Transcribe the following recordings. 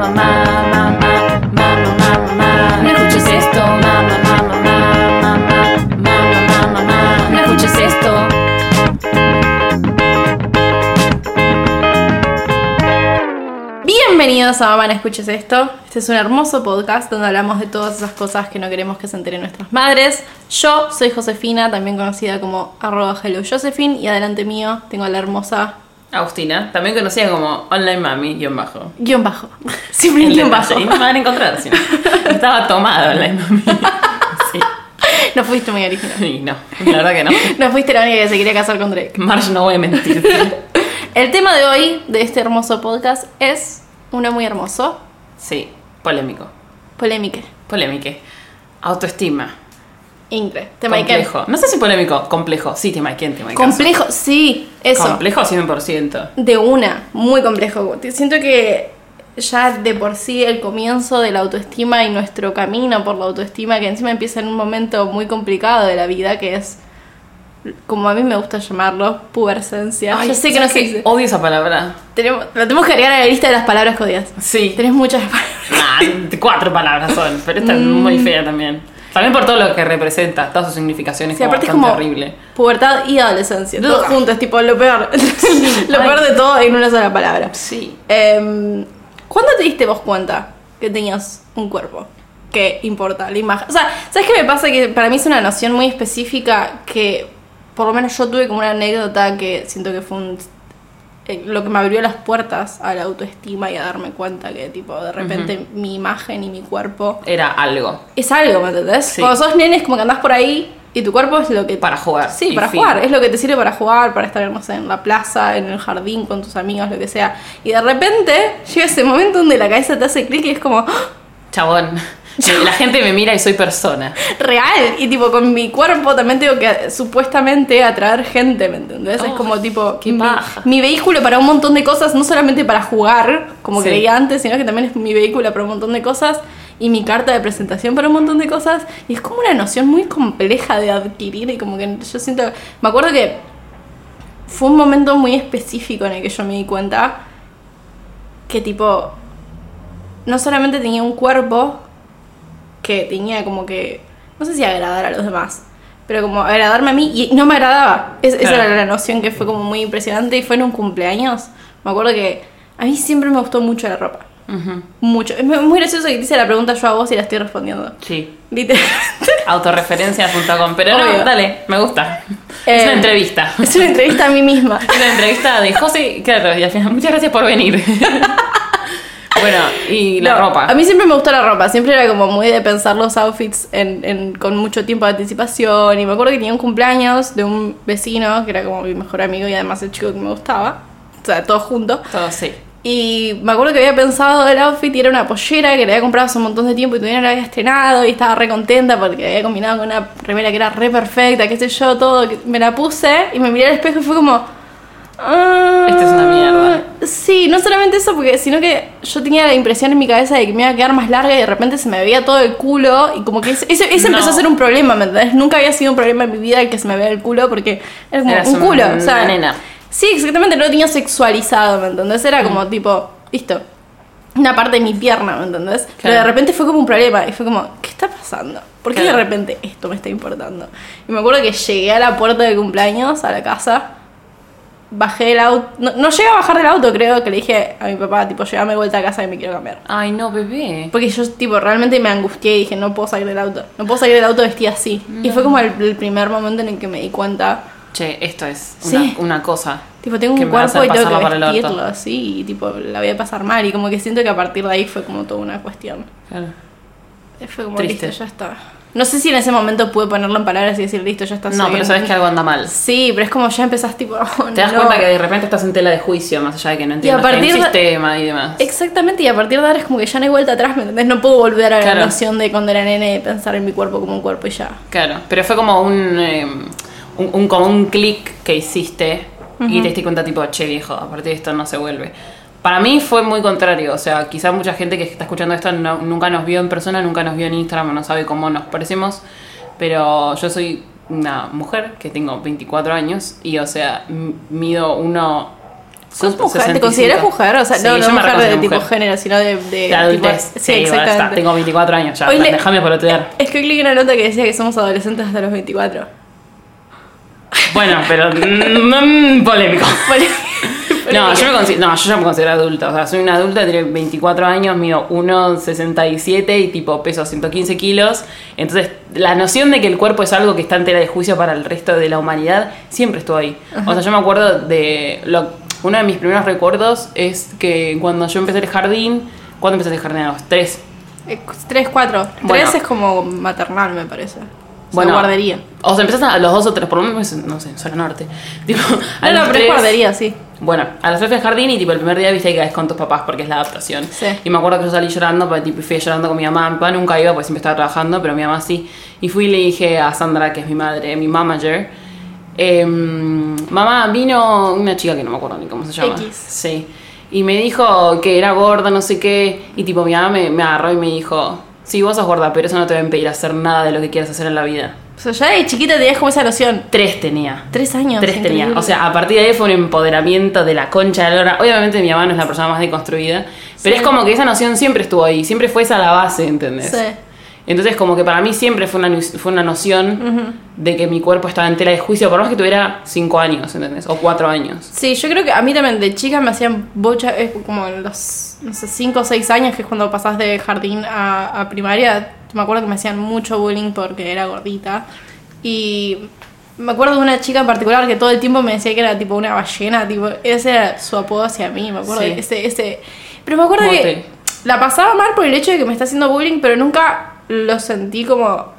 mamá, mamá, mamá, mamá, mamá. No escuches esto, mamá, mamá, mamá, mamá, mamá, mamá. No escuches esto. Bienvenidos a Mamá No Escuches Esto. Este es un hermoso podcast donde hablamos de todas esas cosas que no queremos que se enteren nuestras madres. Yo soy Josefina, también conocida como arroba hello Josephine, y adelante mío tengo a la hermosa Agustina, también conocida como Online Mami, guion bajo. guion bajo. Siempre En guion bajo. Y no me van a encontrar, no. Estaba tomada Online Mami. Sí. No fuiste muy original. Y no, la verdad que no. No fuiste la única que se quería casar con Drake. Marge, no voy a mentir. El tema de hoy, de este hermoso podcast, es uno muy hermoso. Sí, polémico. Polémica. Polémico. Autoestima. Ingre. Tema de complejo. No sé si polémico, complejo. Sí, te maiqué, te maiqué. Complejo, sí, eso. Complejo 100%. De una, muy complejo. Siento que ya de por sí el comienzo de la autoestima y nuestro camino por la autoestima, que encima empieza en un momento muy complicado de la vida, que es, como a mí me gusta llamarlo, pubercencia. Ay, Yo sé que no dice. Odio esa palabra. Tenemos, lo tenemos que agregar a la lista de las palabras que odias. Sí. Tenés muchas palabras. Nah, cuatro palabras son, pero esta es muy fea también. También por todo lo que representa, todas sus significaciones, Sí, como aparte es como horrible. pubertad y adolescencia. Todo Ugh. junto, es tipo lo peor. lo Ay. peor de todo en una sola palabra. Sí. Em, ¿Cuándo te diste vos cuenta que tenías un cuerpo? Que importa la imagen. O sea, ¿sabes qué me pasa? Que para mí es una noción muy específica que por lo menos yo tuve como una anécdota que siento que fue un, eh, lo que me abrió las puertas a la autoestima y a darme cuenta que tipo de repente mi imagen y mi cuerpo Era algo es algo, ¿me entendés? Sí. Cuando sos nene es como que andás por ahí y tu cuerpo es lo que para jugar. Sí, para fin. jugar. Es lo que te sirve para jugar, para estar, no sé, en la plaza, en el jardín, con tus amigos, lo que sea. Y de repente llega ese momento donde la cabeza te hace clic y es como ¡ah! Chabón. La gente me mira y soy persona. real. Y tipo, con mi cuerpo también tengo que supuestamente atraer gente, ¿me entendés? es Ay, como tipo qué mi, paja. mi vehículo para un montón de cosas, no solamente para jugar, como Sí. creía antes, sino que también es mi vehículo para un montón de cosas. Y mi carta de presentación para un montón de cosas. Y es como una noción muy compleja de adquirir. Y como que yo siento. Me acuerdo que fue un momento muy específico en el que yo me di cuenta que tipo no solamente tenía un cuerpo que tenía como que no sé si agradar a los demás pero como agradarme a mí y no me agradaba Es- esa Claro. era la noción que fue como muy impresionante y fue en un cumpleaños me acuerdo que a mí siempre me gustó mucho la ropa Ujú. mucho es muy gracioso que te hice la pregunta yo a vos y la estoy respondiendo Sí. literalmente Autorreferencias.com. Pero Obvio. no, dale, me gusta. Eh, es una entrevista. es una entrevista a mí misma Es una entrevista de José. Claro, y al final, muchas gracias por venir. bueno, y la No, ropa. A mí siempre me gustó la ropa, siempre era como muy de pensar los outfits en, en- con mucho tiempo de anticipación. Y me acuerdo que tenía un cumpleaños de un vecino que era como mi mejor amigo y además el chico que me gustaba. O sea, todos juntos. Todo sí. Y me acuerdo que había pensado el outfit y era una pollera que le había comprado hace un montón de tiempo y todavía no la había estrenado y estaba re contenta porque había combinado con una remera que era re perfecta, qué sé yo, todo. Me la puse y me miré al espejo y fue como... "Ah, Esta es una mierda". Sí, no solamente eso, porque sino que yo tenía la impresión en mi cabeza de que me iba a quedar más larga y de repente se me veía todo el culo y como que ese, ese- ese No. empezó a ser un problema, ¿me entendés? Nunca había sido un problema en mi vida el que se me vea el culo porque era como Eras un culo, o sea, nena. Sí, exactamente, no lo tenía sexualizado, ¿me entendés? Era como tipo, listo, una parte de mi pierna, ¿me entendés? Pero de Claro. repente fue como un problema y fue como, ¿qué está pasando? ¿Por qué Claro. de repente esto me está importando? Y me acuerdo que llegué a la puerta de cumpleaños, a la casa, bajé del auto, no, no llegué a bajar del auto, creo que le dije a mi papá, tipo, llegame de vuelta a casa y me quiero cambiar. Ay, no, bebé. Porque yo, tipo, realmente me angustié y dije, no puedo salir del auto. No puedo salir del auto vestida así. Y fue como el, el primer momento en el que me di cuenta, Che, esto es Sí. una, una cosa. tipo, tengo un cuerpo y tengo que el vestirlo así. Y, tipo, la voy a pasar mal. Y como que siento que a partir de ahí fue como toda una cuestión. Claro. Fue como, Triste. listo, ya está. No sé si en ese momento pude ponerlo en palabras y decir, listo, ya está. No, pero sabes que algo anda mal. Sí, pero es como ya empezás, tipo, oh, Te das no. cuenta que de repente estás en tela de juicio, más allá de que no un de- sistema y demás. Exactamente, y a partir de ahora es como que ya no hay vuelta atrás, ¿me entendés? No puedo volver a Claro. la noción de cuando era nene de pensar en mi cuerpo como un cuerpo y ya. Claro, pero fue como un, eh, un, un- como un clic que hiciste y te diste cuenta tipo, che viejo, a partir de esto no se vuelve. Para mí fue muy contrario, o sea, quizá mucha gente que está escuchando esto no- nunca nos vio en persona, nunca nos vio en Instagram, no sabe cómo nos parecemos, pero yo soy una mujer que tengo 24 años y, o sea, mido uno Sos mujer, ¿te 65. consideras mujer? O sea, Sí, no, yo no me mujer de tipo mujer. género, sino de... de, De adultez. tipo- sí, sí, bueno, está, exactamente. tengo 24 años ya. Hoy le- Déjame pelotear. Es que hoy leí una nota que decía que somos adolescentes hasta los 24. Bueno, pero. mm, polémico. Vale. No yo, me considero, no, yo ya me considero adulta. O sea, soy una adulta, tengo 24 años, mido 1,67 y tipo peso 115 kilos. Entonces, la noción de que el cuerpo es algo que está en tela de juicio para el resto de la humanidad siempre estuvo ahí. O sea, yo me acuerdo de. Lo, uno de mis primeros recuerdos es que cuando yo empecé el jardín. ¿Cuándo empecé el jardín? A los 3. 3, 4. 3 Bueno. es como maternal, me parece. Bueno, guardería. O sea, empezaste a los dos o tres, por lo menos, no sé, zona norte. Tipo, a No, no, pero es guardería, sí. Bueno, a las tres del jardín y tipo el primer día viste que caes con tus papás porque es la adaptación. Sí. Y me acuerdo que yo salí llorando, porque tipo fui llorando con mi mamá. Mi papá nunca iba porque siempre estaba trabajando, pero mi mamá sí. Y fui y le dije a Sandra, que es mi madre, mi manager, em, mamá, vino una chica que no me acuerdo ni cómo se llama. X. Sí. Y me dijo que era gorda, no sé qué. Y tipo mi mamá me, me agarró y me dijo, sí, vos sos gorda, pero eso no te va a impedir hacer nada de lo que quieras hacer en la vida. O sea, ya de chiquita tenías como esa noción. Tres tenía. Tres años. Tres tenía. O sea, a partir de ahí fue un empoderamiento de la concha de la lora. Obviamente mi mamá no es la persona más deconstruida, pero Sí. es como que esa noción siempre estuvo ahí, siempre fue esa la base, ¿entendés? Sí. Entonces como que para mí siempre fue una, fue una noción de que mi cuerpo estaba en tela de juicio, por más que tuviera cinco años, ¿entendés? O cuatro años. Sí, yo creo que a mí también de chica me hacían bocha, es como en los, no sé, 5 o 6 años, que es cuando pasás de jardín a, a primaria. Me acuerdo que me hacían mucho bullying porque era gordita. Y me acuerdo de una chica en particular que todo el tiempo me decía que era tipo una ballena, tipo, ese era su apodo hacia mí, me acuerdo Sí. de ese, ese. Pero me acuerdo Mote. que la pasaba mal por el hecho de que me está haciendo bullying, pero nunca lo sentí como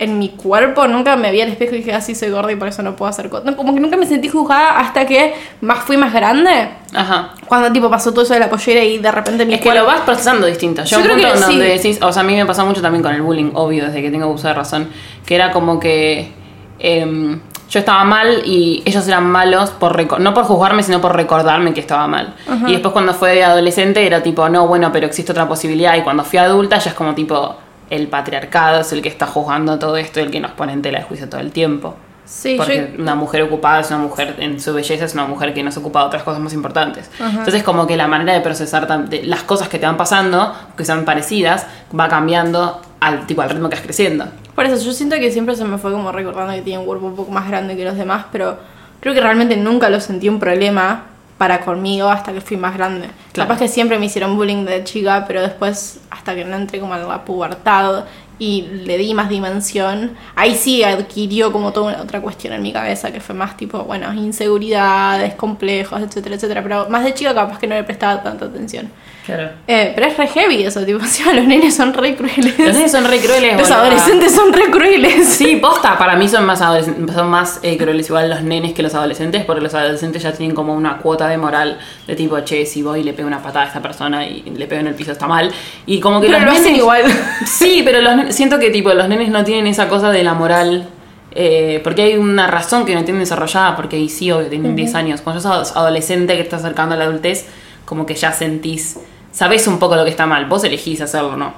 en mi cuerpo, nunca me vi al espejo y dije, así soy gorda y por eso no puedo hacer cosas. Como que nunca me sentí juzgada hasta que más fui más grande. Ajá. Cuando tipo pasó todo eso de la pollera y de repente mi Es que lo vas procesando distinto. Yo, Yo un creo punto que en sí. donde decís, o sea, a mí me pasó mucho también con el bullying, obvio, desde que tengo uso de razón, que era como que em, yo estaba mal y ellos eran malos por no por juzgarme, sino por recordarme que estaba mal. Y después cuando fue adolescente era tipo, no, bueno, pero existe otra posibilidad. Y cuando fui adulta ya es como tipo, el patriarcado es el que está juzgando todo esto, el que nos pone en tela de juicio todo el tiempo. Sí, Porque yo- una mujer ocupada es una mujer, en su belleza es una mujer que no se ocupa de otras cosas más importantes. Entonces como que la manera de procesar de las cosas que te van pasando, que son parecidas, va cambiando al tipo al ritmo que vas creciendo. Por eso yo siento que siempre se me fue como recordando que tenía un cuerpo un poco más grande que los demás, pero creo que realmente nunca lo sentí un problema para conmigo hasta que fui más grande. Claro. Capaz que siempre me hicieron bullying de chica, pero después hasta que no entré como en la pubertad y le di más dimensión, ahí sí adquirió como toda una otra cuestión en mi cabeza que fue más tipo, bueno, inseguridades, complejos, etcétera, etcétera, pero más de chica capaz que no le prestaba tanta atención. Claro. Eh, pero es re heavy eso, tipo, los nenes son re crueles. Los nenes son re crueles. Los boluda. adolescentes son re crueles. Sí, posta, para mí son más son más eh, crueles igual los nenes que los adolescentes, porque los adolescentes ya tienen como una cuota de moral de tipo, che, si voy y le pego una patada a esta persona y le pego en el piso está mal. Y como que Pero los lo hacen nenes- igual. Sí, pero los siento que tipo los nenes no tienen esa cosa de la moral. eh, porque hay una razón que no tienen desarrollada, porque ahí sí, obvio, tienen 10 años. Cuando sos adolescente que estás acercando a la adultez, como que ya sentís, sabés un poco lo que está mal. Vos elegís hacerlo, ¿no?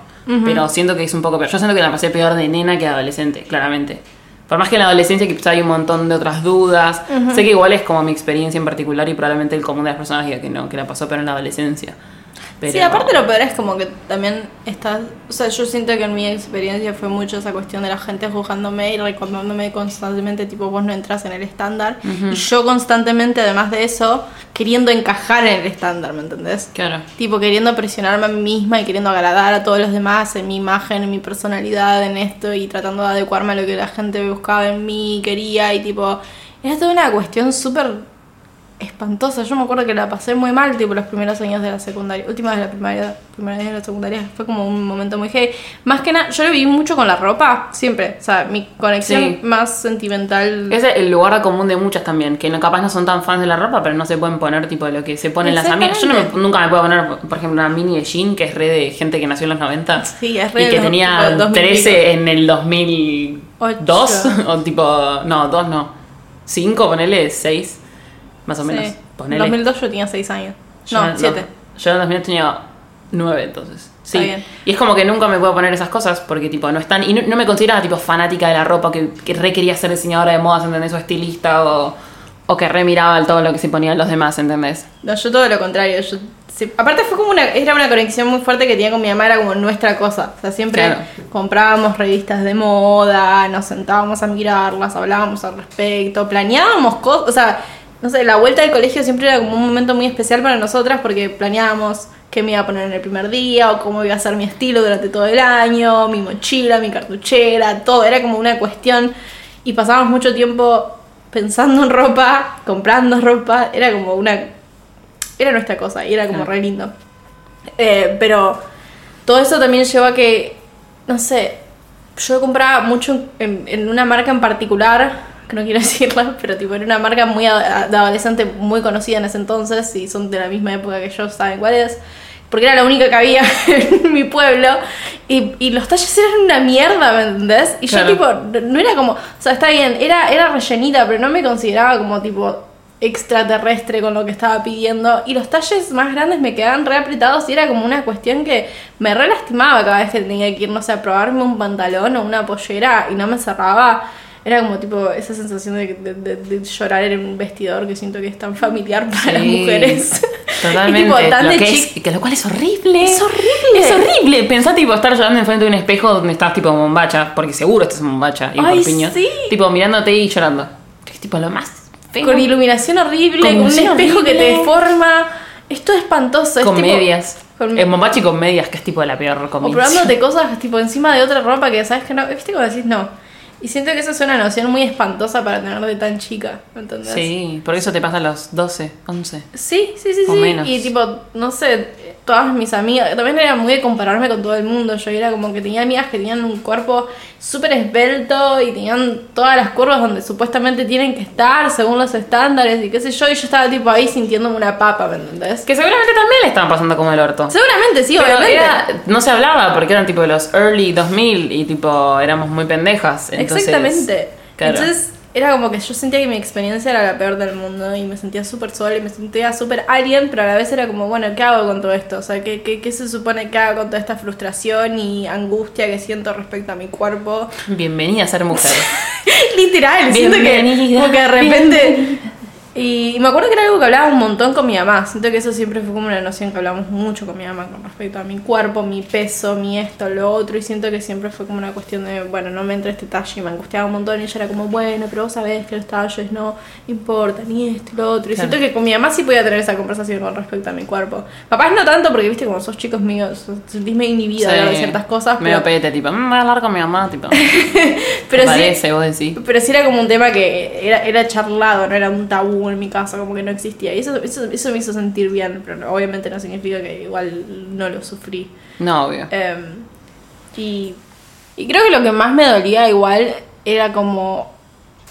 Pero siento que es un poco peor. Yo siento que la pasé peor de nena que de adolescente, claramente. Por más que en la adolescencia quizá hay un montón de otras dudas. Sé que igual es como mi experiencia en particular y probablemente el común de las personas diga que no, que la pasó peor en la adolescencia. Pero- Sí, aparte lo peor es como que también estás, o sea, yo siento que en mi experiencia fue mucho esa cuestión de la gente juzgándome y recordándome constantemente, tipo, vos no entras en el estándar. Y yo constantemente, además de eso, queriendo encajar en el estándar, ¿me entendés? Claro. Tipo, queriendo presionarme a mí misma y queriendo agradar a todos los demás en mi imagen, en mi personalidad, en esto y tratando de adecuarme a lo que la gente buscaba en mí, quería y tipo, era toda una cuestión súper espantosa. Yo me acuerdo que la pasé muy mal, tipo, los primeros años de la secundaria, última de la primaria, primera años de la secundaria, fue como un momento muy heavy. Más que nada, yo lo viví mucho con la ropa, siempre, o sea, mi conexión Sí. más sentimental. Es el lugar común de muchas también, que no, capaz no son tan fans de la ropa, pero no se pueden poner tipo lo que se ponen las amigas. Yo no me- nunca me puedo poner, por ejemplo, una mini de jean, que es re de gente que nació en los 90. Sí, es re Y que tenía tipo, 2000 13 en el 2002, Ocho. o tipo, no, 2 no. 5, ponele 6, más o menos. En Ponele. 2002 yo tenía 6 años. Yo No, 7. Yo en 2000 tenía 9 entonces. Sí. Está bien. Y es como que nunca me puedo poner esas cosas porque tipo no están. Y no, no me consideraba tipo fanática de la ropa, que, que re quería ser diseñadora de modas, ¿entendés? O estilista o, O que remiraba todo lo que se ponían los demás, ¿entendés? No, yo todo lo contrario. Yo, sí, aparte fue como una, era una conexión muy fuerte que tenía con mi mamá, era como nuestra cosa. O sea, siempre Claro. comprábamos revistas de moda, nos sentábamos a mirarlas, hablábamos al respecto, planeábamos cosas, o sea, no sé, la vuelta del colegio siempre era como un momento muy especial para nosotras porque planeábamos qué me iba a poner en el primer día o cómo iba a ser mi estilo durante todo el año, mi mochila, mi cartuchera, todo, era como una cuestión y pasábamos mucho tiempo pensando en ropa, comprando ropa, era como una era nuestra cosa y era como re lindo. Eh, pero todo eso también llevó a que, no sé, yo compraba mucho en, en una marca en particular, no quiero decirla, pero tipo en una marca muy adolescente muy conocida en ese entonces, y son de la misma época que yo, saben cuál es, porque era la única que había en mi pueblo, y, y los talles eran una mierda, ¿me entendés? Y Claro. yo tipo, no no era como, o sea, está bien, era, era rellenita, pero no me consideraba como tipo extraterrestre con lo que estaba pidiendo y los talles más grandes me quedaban re apretados y era como una cuestión que me re lastimaba cada vez que tenía que ir, no sé, a probarme un pantalón o una pollera y no me cerraba. Era como tipo esa sensación de, de- de- de llorar en un vestidor que siento que es tan familiar para las Sí, mujeres. Totalmente. Y tipo, tan lo de que, es, que lo cual es horrible. Es horrible. Es horrible. Pensá tipo estar llorando enfrente de un espejo donde estás tipo bombacha, porque seguro estás bombacha y Ay, sí. Tipo mirándote y llorando. Es tipo lo más feo. Con iluminación horrible, Con con, un espejo que te horrible. deforma. Esto es espantoso. es Con tipo- medias. con- En bombacha y con medias, que es tipo la peor O combinación. probándote cosas tipo encima de otra ropa que sabes que no. ¿Viste cuando decís no? Y siento que eso es una noción muy espantosa para tener de tan chica, ¿me entendés? Sí, por eso te pasa a los 12, 11. Sí, sí, sí, O sí. menos. Y tipo, no sé, todas mis amigas, también era muy de compararme con todo el mundo. Yo era como que tenía amigas que tenían un cuerpo súper esbelto y tenían todas las curvas donde supuestamente tienen que estar según los estándares y qué sé yo. Y yo estaba tipo ahí sintiéndome una papa, ¿me entendés? Que seguramente también le estaban pasando como el orto. Seguramente sí, Pero obviamente. era- no se hablaba porque eran tipo los early 2000 y tipo éramos muy pendejas. Entonces, Exactamente. claro. Entonces era como que yo sentía que mi experiencia era la peor del mundo y me sentía súper sola y me sentía súper alien, pero a la vez era como, bueno, ¿qué hago con todo esto? O sea, ¿qué, qué, qué se supone que hago con toda esta frustración y angustia que siento respecto a mi cuerpo? Bienvenida a ser mujer. Literal, siento que, Bienvenida, como que de repente... Y, me acuerdo que era algo que hablaba un montón con mi mamá. Siento que eso siempre fue como una noción que hablamos mucho con mi mamá con respecto a mi cuerpo, mi peso, mi esto, lo otro. Y siento que siempre fue como una cuestión de, bueno, no me entra este talle y me angustiaba un montón. Y ella era como, bueno, pero vos sabés que los talles no importan, ni esto y lo otro. Y Claro. siento que con mi mamá sí podía tener esa conversación con respecto a mi cuerpo. Papás no tanto, porque viste, como sos chicos míos, sentís medio inhibida de hablar de ciertas cosas. Medio Pero, pete, tipo, "Mm, voy a hablar con mi mamá, tipo. pero sí, parece, vos decís. pero sí era como un tema que era, era charlado, no era un tabú en mi casa, como que no existía. Y eso, eso, eso me hizo sentir bien, pero no- obviamente no significa que igual no lo sufrí. No, obvio. Em, y, y creo que lo que más me dolía igual era como,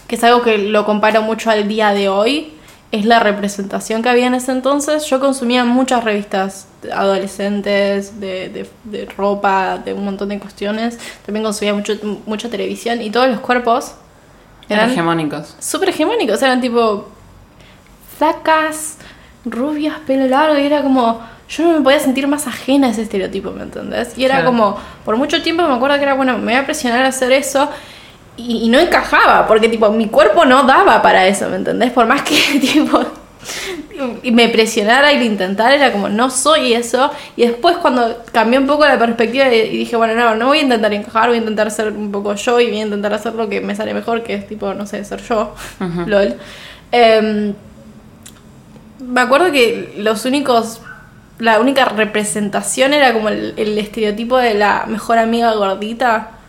que es algo que lo comparo mucho al día de hoy, es la representación que había en ese entonces. Yo consumía muchas revistas adolescentes, de, de, de ropa, de un montón de cuestiones. También consumía mucho, mucha televisión y todos los cuerpos eran hegemónicos. súper hegemónicos, eran tipo flacas, rubias, pelo largo, y era como, yo no me podía sentir más ajena a ese estereotipo, ¿me entendés? Y era Claro. como, por mucho tiempo me acuerdo que era, bueno, me voy a presionar a hacer eso, y, y no encajaba, porque tipo, mi cuerpo no daba para eso, ¿me entendés? Por más que tipo... Me presionara y lo intentara, era como, no soy eso. Y después cuando cambié un poco la perspectiva y dije, bueno, no, no voy a intentar encajar, voy a intentar ser un poco yo y voy a intentar hacer lo que me sale mejor, que es tipo, no sé, ser yo. LOL. Em, me acuerdo que los únicos. La única representación era como el, el estereotipo de la mejor amiga gordita. En-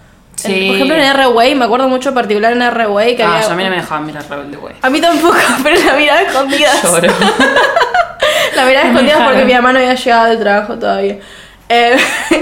Sí. por ejemplo, en R-Way, me acuerdo mucho en particular en R-Way que Ah, había. yo a mí no me dejaban mirar Rebelde Way. A mí tampoco, pero la miraba escondida. Lloro. La miraba escondida porque mi mamá no había llegado del trabajo todavía. Eh,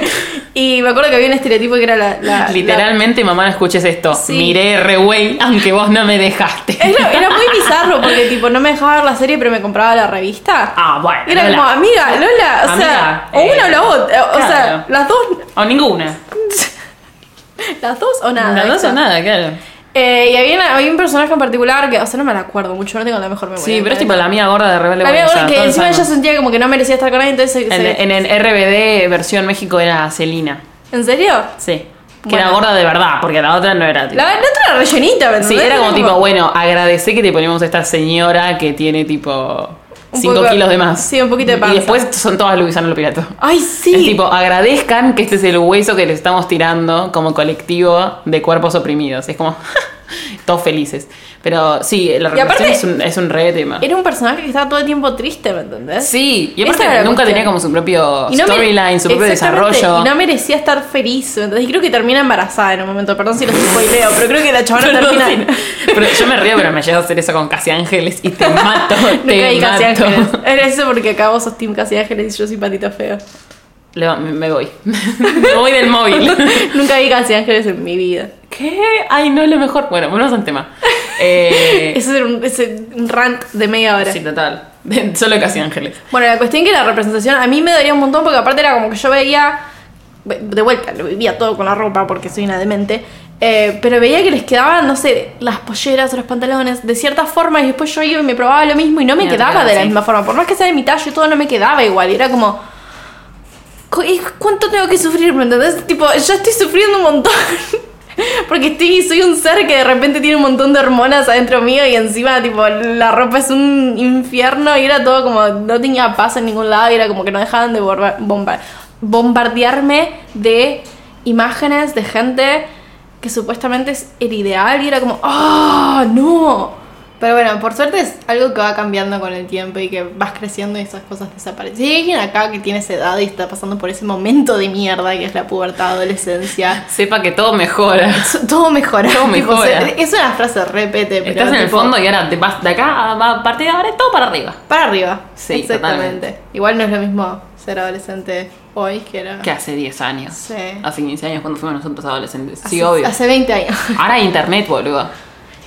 y me acuerdo que había un estereotipo que era la. la- Literalmente, mamá, no escuches esto. Sí. Miré Reway, aunque vos no me dejaste. la- era, era muy bizarro porque, tipo, no me dejaba ver la serie, pero me compraba la revista. Ah, bueno. Era Lola. como, amiga, Lola, o Amiga, sea, o eh, una o la otra. O claro. sea, las dos, O ninguna. las dos o nada. Las dos o nada, claro. Eh, y había, una- había un personaje en particular que, o sea, no me la acuerdo mucho, no tengo la mejor memoria. Sí, pero es tipo la amiga gorda de Rebelde La o sea, que todos encima ella sabemos. sentía como que no merecía estar con nadie, entonces se- En, se- en el RBD versión México era Celina. ¿En serio? Sí. Que era Bueno. gorda de verdad, porque la otra no era. tipo- La, la otra era rellenita, ¿me Sí, entendés? era como tipo, bueno, agradecé que te ponemos a esta señora que tiene tipo 5 poco- kilos de más. sí, un poquito de Y panza. después son todas Luisano Lopilato. Ay, sí. Es tipo, agradezcan que este es el hueso que les estamos tirando como colectivo de cuerpos oprimidos. Es como, todos felices. Pero sí, la aparte- representación es un, es un re tema. Era un personaje que estaba todo el tiempo triste, ¿me entendés? Sí, y aparte nunca cuestión. tenía como su propio no storyline, su propio desarrollo. Y no merecía estar feliz. ¿me entendés? Y creo que termina embarazada en un momento. Perdón si lo spoileo, pero creo que la chabona Pero, termina. pero yo me río, pero me llego a hacer eso con Casi Ángeles y te mato, Nunca te vi Casi mato. Ángeles. Era eso porque acá vos sos Team Casi Ángeles y yo soy Patito Feo. Me, me voy. me voy del móvil. Nunca vi Casi Ángeles en mi vida. ¿Qué? Ay, no es lo mejor. Bueno, volvemos al tema. Eh, Ese era un, ese un rant de media hora. sí, total. Solo Casi Ángeles. Bueno, la cuestión que la representación a mí me daría un montón porque aparte era como que yo veía, de vuelta, lo vivía todo con la ropa porque soy una demente, eh, pero veía que les quedaban, no sé, las polleras o los pantalones de cierta forma y después yo iba y me probaba lo mismo y no me te quedaba de la misma forma. Por más que sea de mi talla y todo, no me quedaba igual. Y era como... "Cu- ¿y ¿Cuánto tengo que sufrir? ¿Me entendés? Tipo, ya estoy sufriendo un montón. Porque estoy, soy un ser que de repente tiene un montón de hormonas adentro mío y encima, tipo, la ropa es un infierno y era todo como, no tenía paz en ningún lado y era como que no dejaban de bomba- bombardearme de imágenes de gente que supuestamente es el ideal y era como, ¡ah, no! Pero bueno, por suerte es algo que va cambiando con el tiempo y que vas creciendo y esas cosas desaparecen. Si hay alguien acá que tiene esa edad y está pasando por ese momento de mierda que es la pubertad, adolescencia, Sepa que todo mejora. todo mejora. Todo mejora. es una frase repete, pero Estás en el fondo y ahora te vas de acá a a partir de ahora es todo para arriba. Para arriba. Sí, exactamente. totalmente. Igual no es lo mismo ser adolescente hoy que era. Que hace 10 años. Sí. Hace 15 años cuando fuimos nosotros adolescentes. Sí, obvio. Hace 20 años. Ahora hay internet, boludo.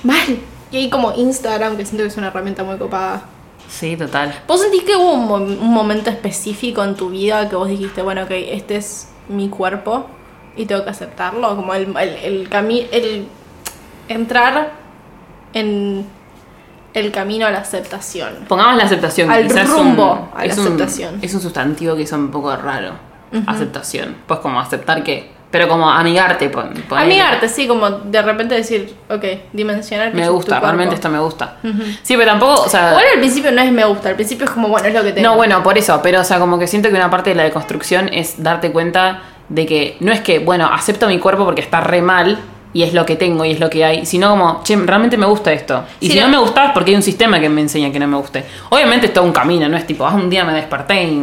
Mal. Y hay como Instagram, que siento que es una herramienta muy copada. Sí, total. ¿Vos sentís que hubo un, mo- un momento específico en tu vida que vos dijiste, bueno, ok, este es mi cuerpo y tengo que aceptarlo? Como el, el, el camino, el entrar en el camino a la aceptación. Pongamos la aceptación. Al quizás es rumbo un- a la es un- aceptación. es un sustantivo que es un poco raro. Aceptación. Pues como aceptar que. Pero como amigarte. Pon. Amigarte, sí, como de repente decir, ok, dimensionar Me gusta, realmente esto me gusta. Sí, pero tampoco, o sea. Igual al principio no es me gusta, al principio es como, bueno, es lo que tengo. No, bueno, por eso, pero o sea, como que siento que una parte de la deconstrucción es darte cuenta de que no es que, bueno, acepto mi cuerpo porque está re mal y es lo que tengo y es lo que hay, sino como, che, realmente me gusta esto. Y Sí, si no, no. me gusta es porque hay un sistema que me enseña que no me guste. Obviamente es todo un camino, no es tipo, ah, un día me desperté y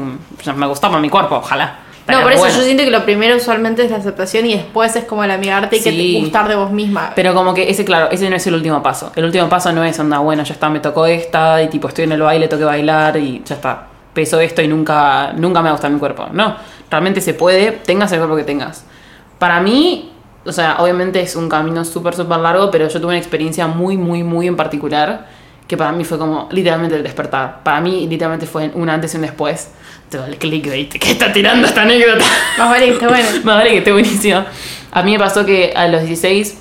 me gustaba mi cuerpo, ojalá. No, Pero por eso bueno. yo siento que lo primero usualmente es la aceptación y después es como el amigarte y que Sí. te gustar de vos misma. Pero como que ese, claro, ese no es el último paso. El último paso no es, onda, bueno, ya está, me tocó esta y tipo, estoy en el baile, tengo que bailar y ya está. Peso esto y nunca, nunca me va a gustar mi cuerpo. No, realmente se puede, tengas el cuerpo que tengas. Para mí, o sea, obviamente es un camino súper, súper largo, pero yo tuve una experiencia muy, muy, muy en particular que para mí fue como literalmente el despertar. Para mí, literalmente fue un antes y un después. Todo el clickbait que está tirando esta anécdota. Más vale que esté bueno. Más vale que esté buenísimo. A mí me pasó que a los 16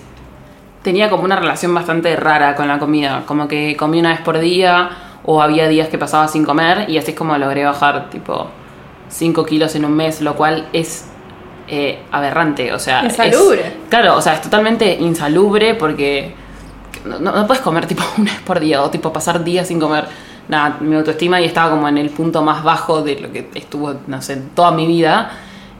tenía como una relación bastante rara con la comida. Como que comía una vez por día o había días que pasaba sin comer y así es como logré bajar tipo 5 kilos en un mes, lo cual es eh, aberrante. O sea, es- Insalubre. claro, o sea, es totalmente insalubre porque no, no- no puedes comer tipo una vez por día o tipo pasar días sin comer. Nada, mi autoestima y estaba como en el punto más bajo de lo que estuvo, no sé, toda mi vida.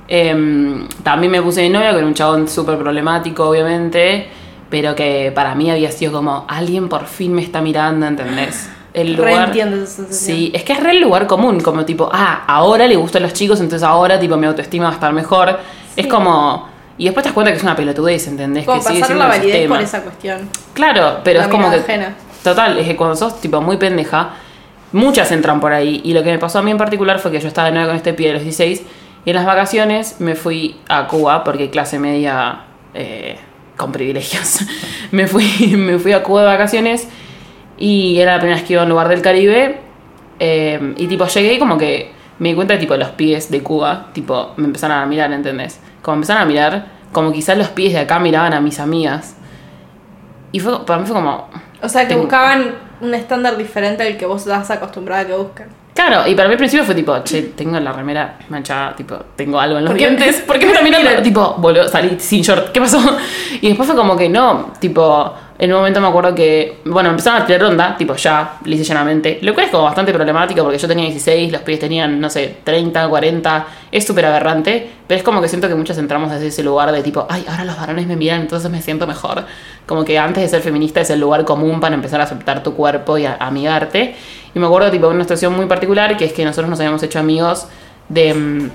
Em, también me puse de novia con un chabón súper problemático, obviamente, pero que para mí había sido como, alguien por fin me está mirando, ¿entendés? El lugar... Reentiendo esa. Sí, es que es re el lugar común, como tipo, ah, ahora le gustan los chicos, entonces ahora tipo mi autoestima va a estar mejor. Es como... Y después te das cuenta que es una pelotudez, ¿entendés? Como que sigue pasar siendo la validez por esa cuestión. Claro, pero La es como que. ajena. Total, es que cuando sos tipo muy pendeja, muchas entran por ahí. Y lo que me pasó a mí en particular fue que yo estaba de nuevo con este pie de los 16. Y en las vacaciones me fui a Cuba, porque clase media eh, con privilegios. me, fui, me fui a Cuba de vacaciones. Y era la primera vez que iba a un lugar del Caribe. eh, y tipo llegué y como que me di cuenta de tipo los pies de Cuba. Tipo, me empezaron a mirar, ¿entendés? Como empezaron a mirar, como quizás los pies de acá miraban a mis amigas. Y fue, para mí fue como, O sea, que buscaban un estándar diferente al que vos estás acostumbrada a que busquen. Claro, y para mí al principio fue tipo, che, tengo la remera manchada, tipo, tengo algo en los ¿Por dientes. ¿Por qué me están mirando? tipo, boludo, salí sin short, ¿qué pasó? Y después fue como que no, tipo, en un momento me acuerdo que, bueno, empezaron a tirar ronda, tipo, ya, lisa llanamente. Lo cual es como bastante problemático porque yo tenía 16, los pibes tenían, no sé, 30, 40. Es súper aberrante, pero es como que siento que muchas entramos desde ese lugar de tipo, ay, ahora los varones me miran, entonces me siento mejor. Como que antes de ser feminista es el lugar común para empezar a aceptar tu cuerpo y a, amigarte. Y me acuerdo, tipo, de una situación muy particular, que es que nosotros nos habíamos hecho amigos de mm,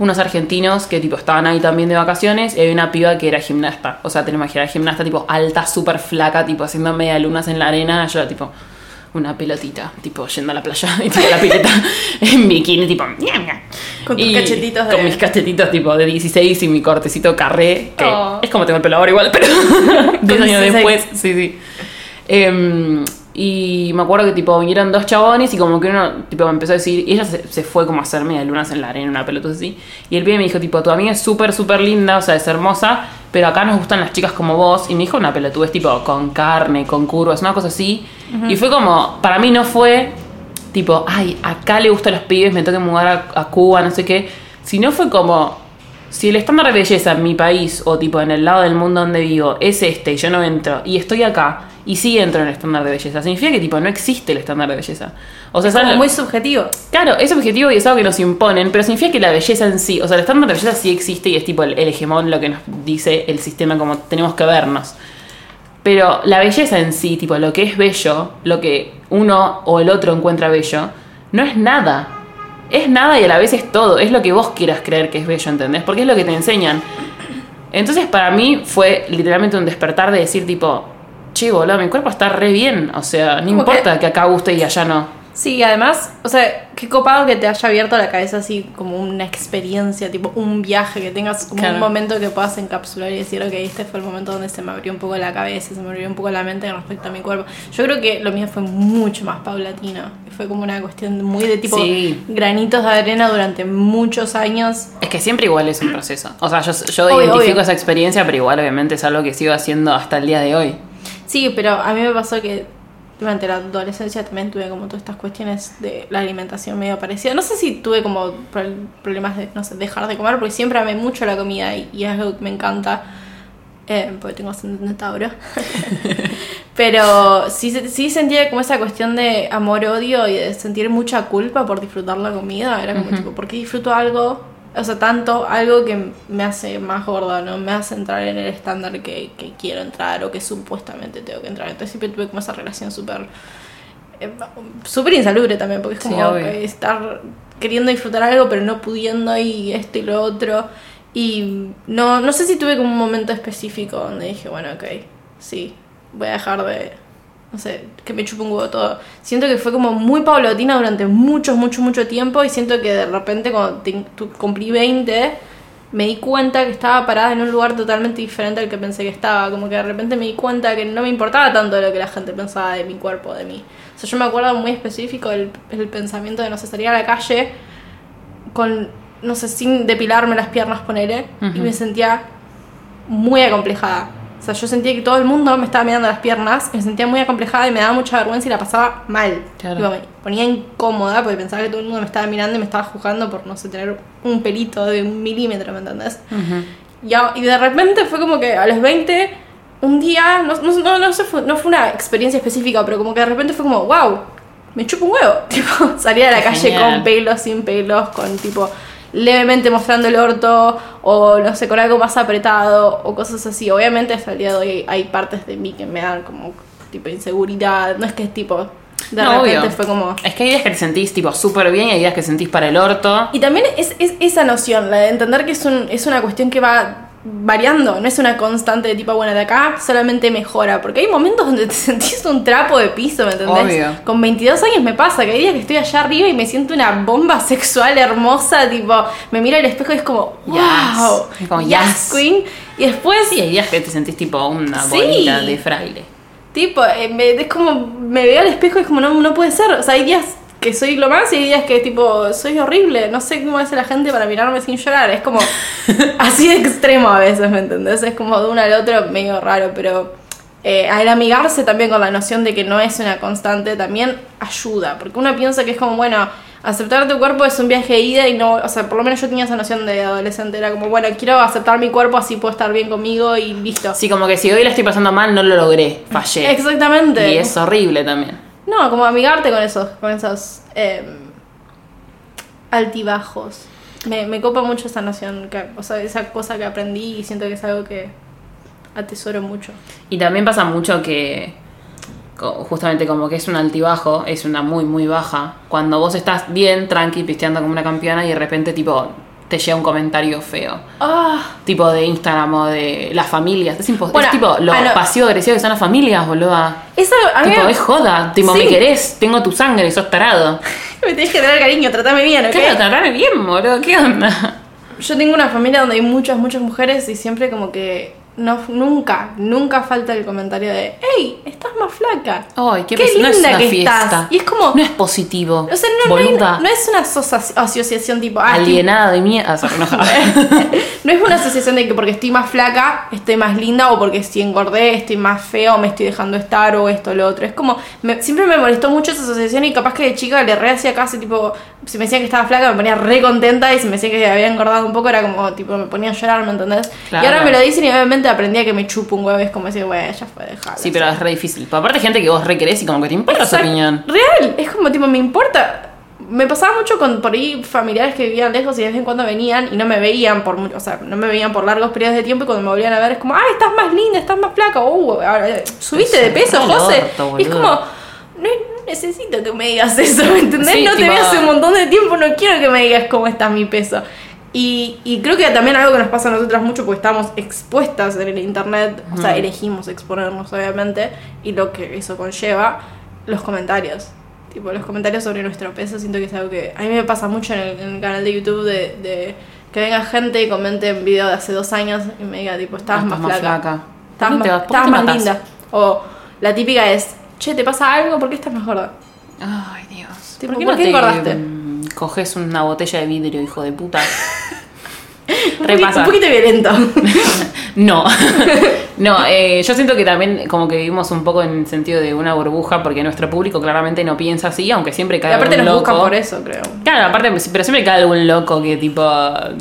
unos argentinos que, tipo, estaban ahí también de vacaciones y había una piba que era gimnasta. O sea, te lo imaginas, gimnasta, tipo, alta, súper flaca, tipo, haciendo media lunas en la arena. Yo era, tipo, una pelotita, tipo, yendo a la playa y tipo, la pileta en bikini, tipo. Con tus Y cachetitos de- Con mis cachetitos, tipo, de 16 y mi cortecito carré, que Oh. es como tengo el pelo ahora igual, pero 10 años 16. después, sí, sí. Em, y me acuerdo que tipo vinieron dos chabones y como que uno tipo me empezó a decir, y ella se, se fue como a hacerme de lunas en la arena, una pelota así. Y el pibe me dijo, tipo, tu amiga es súper, súper linda, o sea, es hermosa, pero acá nos gustan las chicas como vos. Y me dijo una pelotudez tipo con carne, con curvas, una cosa así. Y fue como, para mí no fue tipo, ay, acá le gustan los pibes, me tengo que mudar a, a Cuba, no sé qué. Sino fue como, si el estándar de belleza en mi país o tipo en el lado del mundo donde vivo es este y yo no entro y estoy acá y sí entro en el estándar de belleza, significa que tipo no existe el estándar de belleza. O sea, Como ¿sabes? muy subjetivo. Claro, es objetivo y es algo que nos imponen, pero significa que la belleza en sí, o sea, el estándar de belleza sí existe y es tipo el, el hegemón lo que nos dice el sistema como tenemos que vernos. Pero la belleza en sí, tipo lo que es bello, lo que uno o el otro encuentra bello, no es nada. Es nada y a la vez es todo. Es lo que vos quieras creer que es bello, ¿entendés? Porque es lo que te enseñan. Entonces para mí fue literalmente un despertar de decir tipo, che, boludo, mi cuerpo está re bien. O sea, no importa que acá guste y allá no. Sí, además, o sea, qué copado que te haya abierto la cabeza así como una experiencia, tipo un viaje, que tengas como Claro. un momento que puedas encapsular y decir, ok, este fue el momento donde se me abrió un poco la cabeza, se me abrió un poco la mente respecto a mi cuerpo. Yo creo que lo mío fue mucho más paulatino. Fue como una cuestión muy de tipo Sí. granitos de arena durante muchos años. Es que siempre igual es un proceso. O sea, yo, yo Obvio, identifico obvio. esa experiencia, pero igual obviamente es algo que sigo haciendo hasta el día de hoy. Sí, pero a mí me pasó que durante la adolescencia también tuve como todas estas cuestiones de la alimentación medio parecida. No sé si tuve como pro- problemas de, no sé, dejar de comer, porque siempre amé mucho la comida y, y es algo que me encanta, eh, porque tengo ascendente Tauro. pero sí, se- sí sentía como esa cuestión de amor-odio y de sentir mucha culpa por disfrutar la comida. Era como tipo, ¿por qué disfruto algo? O sea, tanto algo que me hace más gorda, ¿no? Me hace entrar en el estándar que, que quiero entrar o que supuestamente tengo que entrar. Entonces siempre tuve como esa relación súper... eh, súper insalubre también, porque es como que estar queriendo disfrutar algo pero no pudiendo y esto y lo otro. Y no, no sé si tuve como un momento específico donde dije, bueno, ok, sí, voy a dejar de, no sé, que me chupe un huevo todo. Siento que fue como muy paulatina durante mucho, mucho, mucho tiempo y siento que de repente cuando te- tu- cumplí 20 me di cuenta que estaba parada en un lugar totalmente diferente al que pensé que estaba. Como que de repente me di cuenta que no me importaba tanto lo que la gente pensaba de mi cuerpo, de mí. O sea, yo me acuerdo muy específico el, el pensamiento de, no sé, salir a la calle con, no sé, sin depilarme las piernas, ponele, y Ujú. me sentía muy acomplejada. O sea, yo sentía que todo el mundo me estaba mirando las piernas, me sentía muy acomplejada y me daba mucha vergüenza y la pasaba mal. Claro. Tipo, me ponía incómoda porque pensaba que todo el mundo me estaba mirando y me estaba juzgando por, no sé, tener un pelito de un milímetro, ¿me entendés? Y, a- y de repente fue como que a los 20, un día, no, no, no, no, fue, no fue una experiencia específica, pero como que de repente fue como, wow, me chupo un huevo. Tipo, salir a la Qué calle genial. con pelos, sin pelos, con tipo levemente mostrando el orto o no sé, con algo más apretado o cosas así. Obviamente hasta el día de hoy hay partes de mí que me dan como tipo inseguridad. No es que es tipo, de No, repente obvio. fue como... Es que hay días que te sentís tipo súper bien y hay días que sentís para el orto. Y también es, es esa noción, la de entender que es, un, es una cuestión que va variando, no es una constante de tipo, bueno, de acá solamente mejora, porque hay momentos donde te sentís un trapo de piso, ¿me entendés? Obvio. Con 22 años me pasa, que hay días que estoy allá arriba y me siento una bomba sexual hermosa, tipo, me miro al espejo y es como, Yes. wow, Es como, yes, yes. queen. Y después, Sí, hay días que te sentís tipo una Sí. bolita de fraile. tipo, eh, me- es como, me veo al espejo y es como, no, no puede ser, o sea, hay días que soy lo más y hay días que tipo soy horrible, no sé cómo hace la gente para mirarme sin llorar, es como así de extremo a veces, ¿me entendés? Es como de uno al otro medio raro, pero eh, al amigarse también con la noción de que no es una constante también ayuda, porque uno piensa que es como, bueno, aceptar tu cuerpo es un viaje de ida y no, o sea, por lo menos yo tenía esa noción de adolescente, era como, bueno, quiero aceptar mi cuerpo así puedo estar bien conmigo y listo. Sí, como que si hoy la estoy pasando mal, no lo logré, fallé. Exactamente. Y es horrible también. No, como amigarte con esos, con esos eh, altibajos. Me, me copa mucho esa noción, que, o sea, esa cosa que aprendí y siento que es algo que atesoro mucho. Y también pasa mucho que justamente como que es un altibajo, es una muy muy baja, cuando vos estás bien tranqui pisteando como una campeona y de repente tipo te llega un comentario feo. Ah, Tipo de Instagram o de las familias. Es, impo- Bueno, es tipo lo ah, no. pasivo agresivo que son las familias, boluda. eso a mí Tipo, me, es joda. Tipo, Sí. me querés, tengo tu sangre, sos tarado. me tenés que tener cariño, tratame bien, ¿ok? Claro, tratame bien, boludo. ¿Qué onda? Yo tengo una familia donde hay muchas, muchas mujeres y siempre como que no, nunca, nunca falta el comentario de, hey, estás más flaca. Ay, qué, Qué pes- no es linda una que fiesta. estás. Y es como- No es positivo. O sea, no, no, hay- boluda. no es una asocia- asociación tipo, ah, alienada de mierda. Ah, no es una asociación de que porque estoy más flaca estoy más linda o porque si engordé estoy más fea o me estoy dejando estar o esto o lo otro. Es como, me- siempre me molestó mucho esa asociación y capaz que de chica le re hacía caso, tipo, si me decían que estaba flaca me ponía re contenta y si me decían que había engordado un poco era como, tipo, me ponía a llorar, ¿me entendés? Claro. Y ahora me lo dicen y obviamente aprendí a que me chupo un huevo es como decir, güey, ya fue, dejala. Sí, pero es re difícil. Pero aparte gente que vos re querés y como que te importa su opinión. Real, es como tipo, me importa. Me pasaba mucho con por ahí familiares que vivían lejos y de vez en cuando venían y no me veían por mucho, o sea, no me veían por largos periodos de tiempo y cuando me volvían a ver es como, ay, estás más linda, estás más flaca, uh, ahora, eh, subiste de peso, José. orto, y es como, no, necesito que me digas eso, ¿me entendés? Sí, no te tipo- veo hace un montón de tiempo, no quiero que me digas cómo está mi peso. Y, y creo que también algo que nos pasa a nosotras mucho porque estamos expuestas en el internet, o sea, elegimos exponernos obviamente, y lo que eso conlleva, los comentarios. Tipo, los comentarios sobre nuestro peso, siento que es algo que a mí me pasa mucho en el, en el canal de YouTube de, de que venga gente y comente un video de hace dos años y me diga, tipo, estabas Ah, más, estás más flaca. flaca. Estabas ¿Por qué te más, estabas linda. O la típica es, che, ¿te pasa algo? ¿Por qué estás más gorda? Ay, Dios. Tipo, ¿Por qué ¿por no qué te engordaste? Coges una botella de vidrio, hijo de puta? Un, Re poquito, pasa. un poquito violento. No, no, eh, yo siento que también como que vivimos un poco en sentido de una burbuja porque nuestro público claramente no piensa así, aunque siempre y cae aparte algún nos loco. buscan por eso, creo. Claro, aparte, pero siempre cae algún loco que tipo...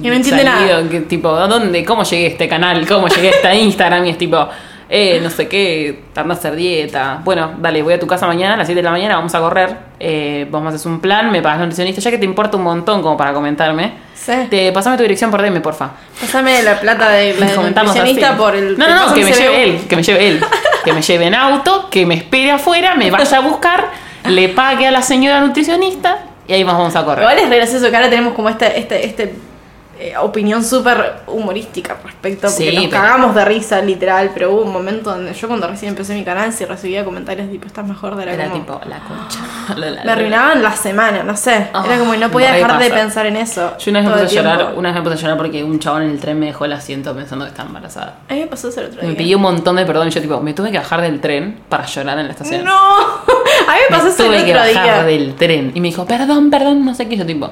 Que no entiende nada. Que tipo, ¿a ¿dónde? ¿Cómo llegué a este canal? ¿Cómo llegué a esta Instagram? Y es tipo, eh, no sé qué, anda a hacer dieta. Bueno, dale, voy a tu casa mañana a las 7 de la mañana, vamos a correr. Eh, vos me haces un plan, me pagas nutricionista, ya que te importa un montón como para comentarme. Sí. Te, pasame tu dirección por DM, porfa. Pásame la plata de la nutricionista por el... No, no, no, que me lleve él, que me lleve él. Que me lleve en auto, que me espere afuera, me vaya a buscar, le pague a la señora nutricionista y ahí nos vamos a correr. Igual es re gracioso que ahora tenemos como este, este, este eh, opinión súper humorística respecto, porque Sí, nos pero- cagamos de risa, literal, pero hubo un momento donde yo cuando recién empecé mi canal, si recibía comentarios tipo, estás mejor de la Era como... tipo la concha. La- la- Me arruinaban la semana, no sé. Ah, Era como no podía me dejar de pensar en eso. Yo una vez me puse a llorar, una vez me puse a llorar porque un chabón en el tren me dejó el asiento pensando que estaba embarazada. A mí me pasó eso el otro Me día. pidió un montón de perdón y yo tipo, me tuve que bajar del tren para llorar en la estación. No, a mí me pasó me eso el tuve que otro bajar día. del tren. Y me dijo, perdón, perdón, no sé qué. Yo tipo,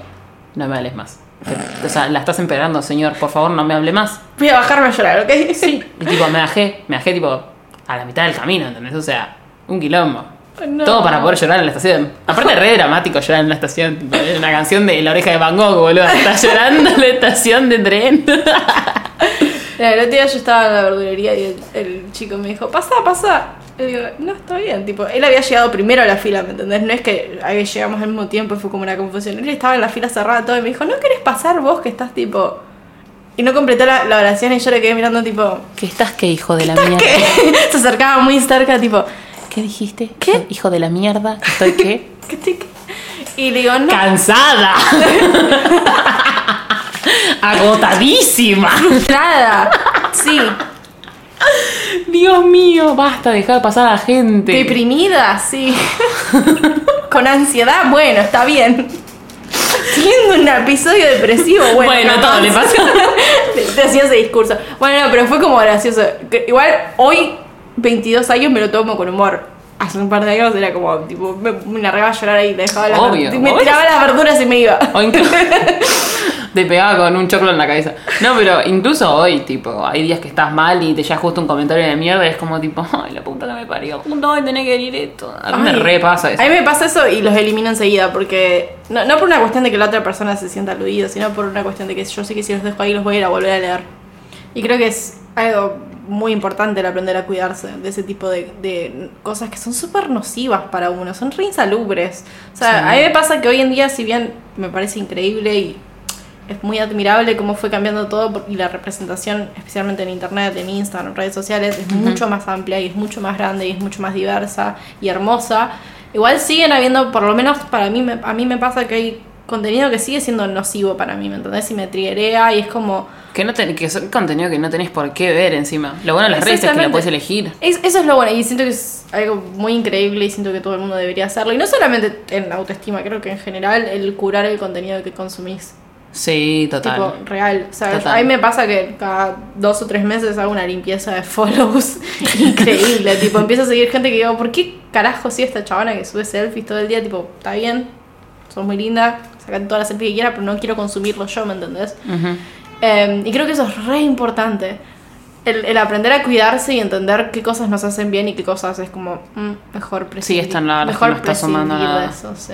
no me hables más. O sea, la estás empeorando, señor, por favor, no me hable más. Voy a bajarme a llorar, ¿ok? Sí. Y tipo, me bajé, me bajé tipo a la mitad del camino, ¿entendés? O sea, un quilombo. No. Todo para poder llorar en la estación. Aparte, re dramático llorar en la estación. tipo, es una canción de La Oreja de Van Gogh, boludo. Está llorando en la estación de tren. El otro día yo estaba en la verdulería y el, el chico me dijo, pasa, pasa. Le digo, no, está bien. Tipo, él había llegado primero a la fila, ¿me entendés? No es que ahí llegamos al mismo tiempo y fue como una confusión. Él estaba en la fila cerrada todo y me dijo, ¿no querés pasar vos que estás tipo... Y no completó la, la oración y yo le quedé mirando tipo... ¿Qué estás qué, hijo de la mierda? ¿Qué? Se acercaba muy cerca tipo... ¿Qué dijiste? ¿Qué? Hijo de la mierda. ¿Estoy qué? ¿qué te- qué? Y le digo, no. ¡Cansada! ¡Agotadísima! Nada. Sí. Dios mío, basta, dejar pasar a la gente. Deprimida, sí. Con ansiedad, bueno, está bien. Teniendo un episodio depresivo, bueno. Bueno, capaz. todo le pasó. Te hacía ese discurso. Bueno, no, pero fue como gracioso. Igual hoy, 22 años, me lo tomo con humor. Hace un par de años era como, tipo, me, me largaba a llorar ahí, dejaba las Obvio, me tiraba las verduras y me iba. O incluso, Te pegaba con un choclo en la cabeza. No, pero incluso hoy, tipo, hay días que estás mal y te llega justo un comentario de mierda y es como tipo, ay, la puta que me parió. ¿Cuándo voy a tener que venir esto? A mí me repasa eso. A mí me pasa eso y los elimino enseguida porque no, no por una cuestión de que la otra persona se sienta aludida, sino por una cuestión de que yo sé que si los dejo ahí los voy a ir a volver a leer. Y creo que es algo muy importante el aprender a cuidarse de ese tipo de, de cosas que son súper nocivas para uno, son re insalubres. O sea, Sí. a mí me pasa que hoy en día, si bien me parece increíble y es muy admirable cómo fue cambiando todo y la representación, especialmente en internet, en Instagram, en redes sociales, es mucho más amplia y es mucho más grande y es mucho más diversa y hermosa. Igual siguen habiendo, por lo menos para mí, me- a mí me pasa que hay contenido que sigue siendo nocivo para mí, ¿me entendés? Y me triguea y es como... Que, no te- que son contenido que no tenés por qué ver encima. Lo bueno de las redes es que Exactamente. puedes elegir. Es- eso es lo bueno y siento que es algo muy increíble y siento que todo el mundo debería hacerlo. Y no solamente en autoestima, creo que en general el curar el contenido que consumís. Sí, total. Tipo, real. Sea, Total. a mí me pasa que cada dos o tres meses hago una limpieza de follows increíble. tipo, empiezo a seguir gente que digo, ¿por qué carajo sigue esta chabona que sube selfies todo el día? Tipo, está bien, sos muy linda, sacan todas las selfies que quieras, pero no quiero consumirlo yo, ¿me entendés? Ujú. Eh, y creo que eso es re importante. El, el aprender a cuidarse y entender qué cosas nos hacen bien y qué cosas es como mm, mejor prescindir. esto la verdad es que mejor no está sumando nada. eso, sí.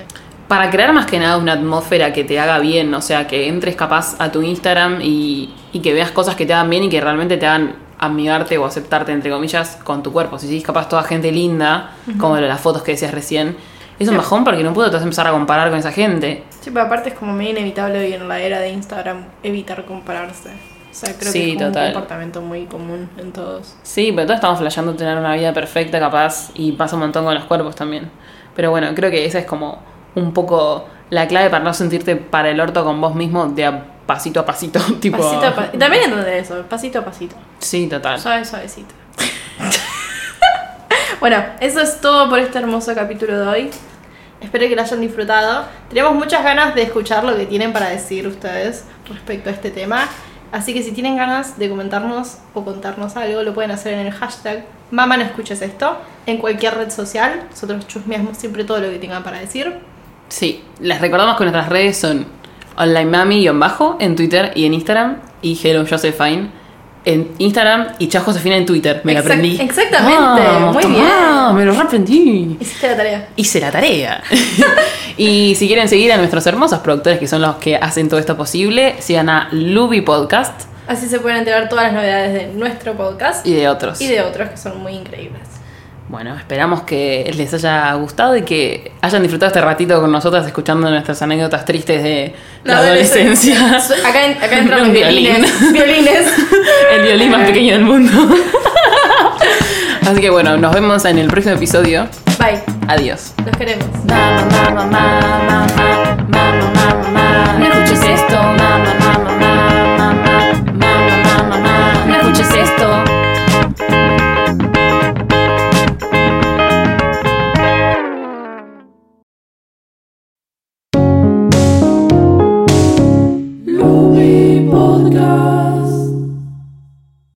Para crear más que nada una atmósfera que te haga bien, o sea, que entres capaz a tu Instagram y, y que veas cosas que te hagan bien y que realmente te hagan amigarte o aceptarte, entre comillas, con tu cuerpo. Si sigues capaz toda gente linda, como las fotos que decías recién, es un bajón porque no puedo te vas a empezar a comparar con esa gente. Sí, pero aparte es como medio inevitable hoy en la era de Instagram evitar compararse. O sea, creo Sí, que es como total. un comportamiento muy común en todos. Sí, pero todos estamos flasheando tener una vida perfecta capaz y pasa un montón con los cuerpos también. Pero bueno, creo que esa es como un poco la clave para no sentirte para el orto con vos mismo de a pasito a pasito, tipo... Pasito a también entender eso, pasito a pasito. Sí, total. Suave, suavecito. bueno, eso es todo por este hermoso capítulo de hoy. Espero que lo hayan disfrutado. Tenemos muchas ganas de escuchar lo que tienen para decir ustedes respecto a este tema. Así que si tienen ganas de comentarnos o contarnos algo, lo pueden hacer en el hashtag Mamá no escuches esto, en cualquier red social. Nosotros chusmeamos siempre todo lo que tengan para decir. Sí, les recordamos que nuestras redes son onlinemami-bajo en Twitter y en Instagram y Hello Josephine en Instagram y Chao Josefina en Twitter. Me lo Exact- aprendí. exactamente, muy tomá, Me lo reaprendí. Hiciste la tarea. Hice la tarea. y si quieren seguir a nuestros hermosos productores que son los que hacen todo esto posible, sigan a Luby Podcast Así se pueden enterar todas las novedades de nuestro podcast y de otros. y de otros que son muy increíbles. Bueno, esperamos que les haya gustado y que hayan disfrutado este ratito con nosotras escuchando nuestras anécdotas tristes de la, adolescencia. Acá, en- acá entran los Un violín. violines. Violines. El violín más pequeño del mundo. Así que bueno, nos vemos en el próximo episodio. Bye. Adiós. Los queremos. Mamá, mamá, mamá, mamá, mamá, mamá, no escuches esto, mamá, mamá, mamá, mamá, mamá, mamá, no escuches esto.